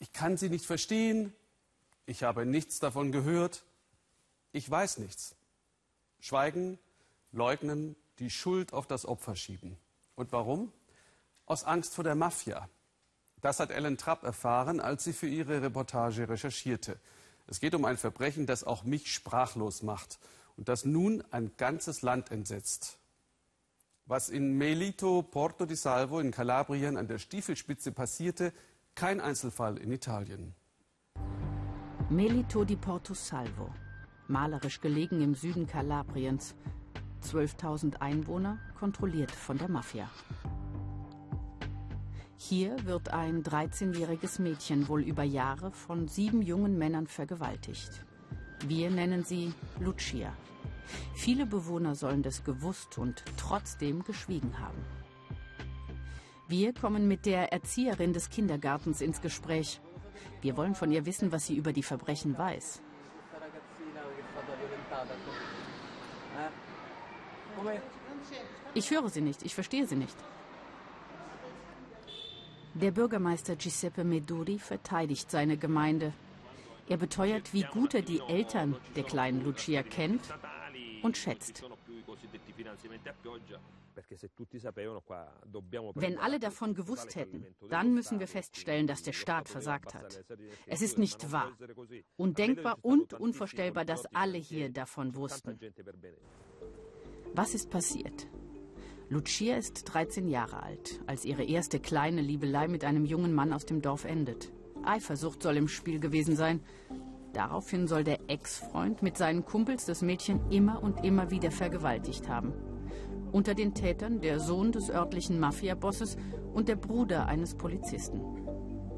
Ich kann sie nicht verstehen. Ich habe nichts davon gehört. Ich weiß nichts. Schweigen, leugnen, die Schuld auf das Opfer schieben. Und warum? Aus Angst vor der Mafia. Das hat Ellen Trapp erfahren, als sie für ihre Reportage recherchierte. Es geht um ein Verbrechen, das auch mich sprachlos macht und das nun ein ganzes Land entsetzt. Was in Melito Porto di Salvo in Kalabrien an der Stiefelspitze passierte, kein Einzelfall in Italien. Melito di Porto Salvo, malerisch gelegen im Süden Kalabriens. 12.000 Einwohner, kontrolliert von der Mafia. Hier wird ein 13-jähriges Mädchen wohl über Jahre von sieben jungen Männern vergewaltigt. Wir nennen sie Lucia. Viele Bewohner sollen das gewusst und trotzdem geschwiegen haben. Wir kommen mit der Erzieherin des Kindergartens ins Gespräch. Wir wollen von ihr wissen, was sie über die Verbrechen weiß. Ich höre sie nicht, ich verstehe sie nicht. Der Bürgermeister Giuseppe Meduri verteidigt seine Gemeinde. Er beteuert, wie gut er die Eltern der kleinen Lucia kennt und schätzt. Wenn alle davon gewusst hätten, dann müssen wir feststellen, dass der Staat versagt hat. Es ist nicht wahr, undenkbar und unvorstellbar, dass alle hier davon wussten. Was ist passiert? Lucia ist 13 Jahre alt, als ihre erste kleine Liebelei mit einem jungen Mann aus dem Dorf endet. Eifersucht soll im Spiel gewesen sein. Daraufhin soll der Ex-Freund mit seinen Kumpels das Mädchen immer und immer wieder vergewaltigt haben. Unter den Tätern der Sohn des örtlichen Mafia-Bosses und der Bruder eines Polizisten.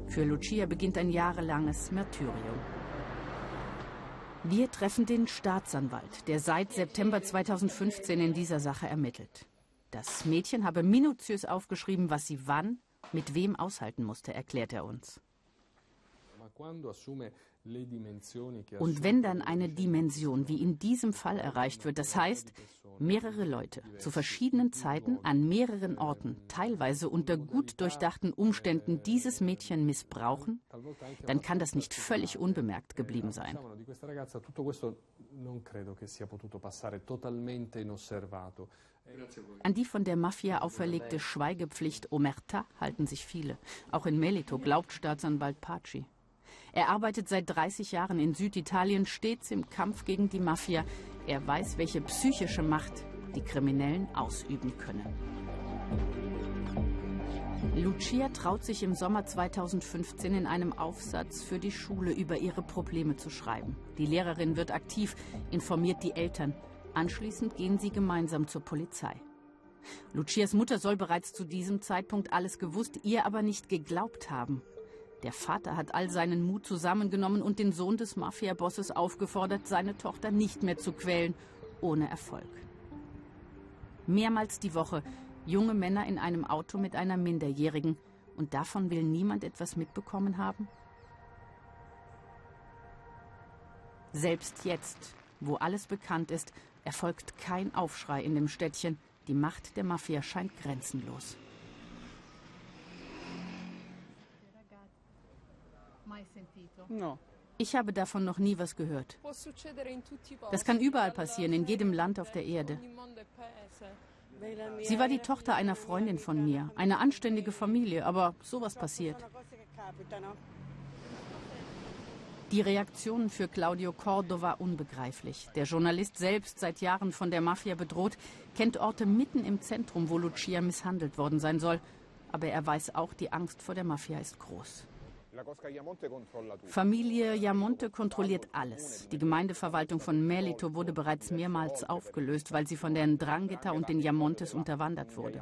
Für Lucia beginnt ein jahrelanges Märtyrium. Wir treffen den Staatsanwalt, der seit September 2015 in dieser Sache ermittelt. Das Mädchen habe minutiös aufgeschrieben, was sie wann, mit wem aushalten musste, erklärt er uns. Und wenn dann eine Dimension wie in diesem Fall erreicht wird, das heißt, mehrere Leute zu verschiedenen Zeiten an mehreren Orten, teilweise unter gut durchdachten Umständen dieses Mädchen missbrauchen, dann kann das nicht völlig unbemerkt geblieben sein. An die von der Mafia auferlegte Schweigepflicht Omerta halten sich viele. Auch in Melito glaubt Staatsanwalt Paci. Er arbeitet seit 30 Jahren in Süditalien stets im Kampf gegen die Mafia. Er weiß, welche psychische Macht die Kriminellen ausüben können. Lucia traut sich im Sommer 2015 in einem Aufsatz für die Schule über ihre Probleme zu schreiben. Die Lehrerin wird aktiv, informiert die Eltern. Anschließend gehen sie gemeinsam zur Polizei. Lucias Mutter soll bereits zu diesem Zeitpunkt alles gewusst, ihr aber nicht geglaubt haben. Der Vater hat all seinen Mut zusammengenommen und den Sohn des Mafia-Bosses aufgefordert, seine Tochter nicht mehr zu quälen, ohne Erfolg. Mehrmals die Woche junge Männer in einem Auto mit einer Minderjährigen und davon will niemand etwas mitbekommen haben? Selbst jetzt, wo alles bekannt ist, erfolgt kein Aufschrei in dem Städtchen. Die Macht der Mafia scheint grenzenlos. Ich habe davon noch nie was gehört. Das kann überall passieren, in jedem Land auf der Erde. Sie war die Tochter einer Freundin von mir, eine anständige Familie, aber sowas passiert. Die Reaktion für Claudio Cordova unbegreiflich. Der Journalist selbst, seit Jahren von der Mafia bedroht, kennt Orte mitten im Zentrum, wo Lucia misshandelt worden sein soll. Aber er weiß auch, die Angst vor der Mafia ist groß. Familie Yamonte kontrolliert alles. Die Gemeindeverwaltung von Melito wurde bereits mehrmals aufgelöst, weil sie von den Drangheta und den Yamontes unterwandert wurde.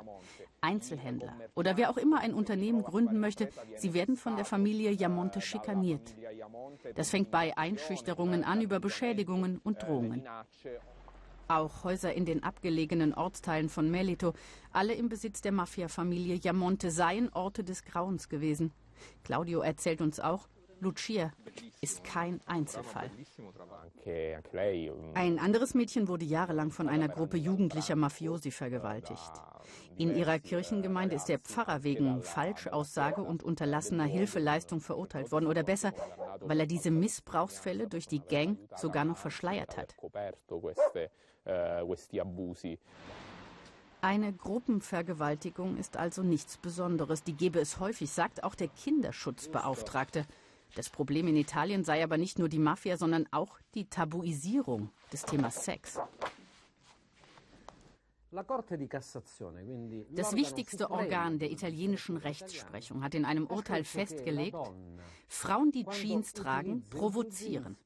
Einzelhändler oder wer auch immer ein Unternehmen gründen möchte, sie werden von der Familie Yamonte schikaniert. Das fängt bei Einschüchterungen an über Beschädigungen und Drohungen. Auch Häuser in den abgelegenen Ortsteilen von Melito, alle im Besitz der Mafia-Familie Yamonte, seien Orte des Grauens gewesen. Claudio erzählt uns auch, Lucia ist kein Einzelfall. Ein anderes Mädchen wurde jahrelang von einer Gruppe jugendlicher Mafiosi vergewaltigt. In ihrer Kirchengemeinde ist der Pfarrer wegen Falschaussage und unterlassener Hilfeleistung verurteilt worden. Oder besser, weil er diese Missbrauchsfälle durch die Gang sogar noch verschleiert hat. Eine Gruppenvergewaltigung ist also nichts Besonderes. Die gebe es häufig, sagt auch der Kinderschutzbeauftragte. Das Problem in Italien sei aber nicht nur die Mafia, sondern auch die Tabuisierung des Themas Sex. Das wichtigste Organ der italienischen Rechtsprechung hat in einem Urteil festgelegt, Frauen, die Jeans tragen, provozieren.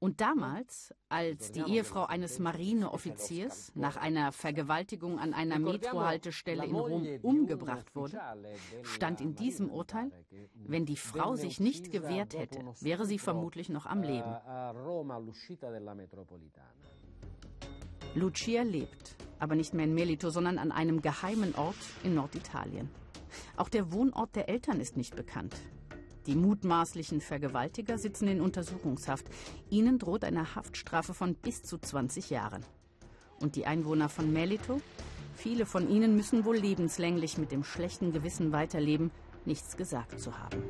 Und damals, als die Ehefrau eines Marineoffiziers nach einer Vergewaltigung an einer Metrohaltestelle in Rom umgebracht wurde, stand in diesem Urteil, wenn die Frau sich nicht gewehrt hätte, wäre sie vermutlich noch am Leben. Lucia lebt, aber nicht mehr in Melito, sondern an einem geheimen Ort in Norditalien. Auch der Wohnort der Eltern ist nicht bekannt. Die mutmaßlichen Vergewaltiger sitzen in Untersuchungshaft. Ihnen droht eine Haftstrafe von bis zu 20 Jahren. Und die Einwohner von Melito? Viele von ihnen müssen wohl lebenslänglich mit dem schlechten Gewissen weiterleben, nichts gesagt zu haben.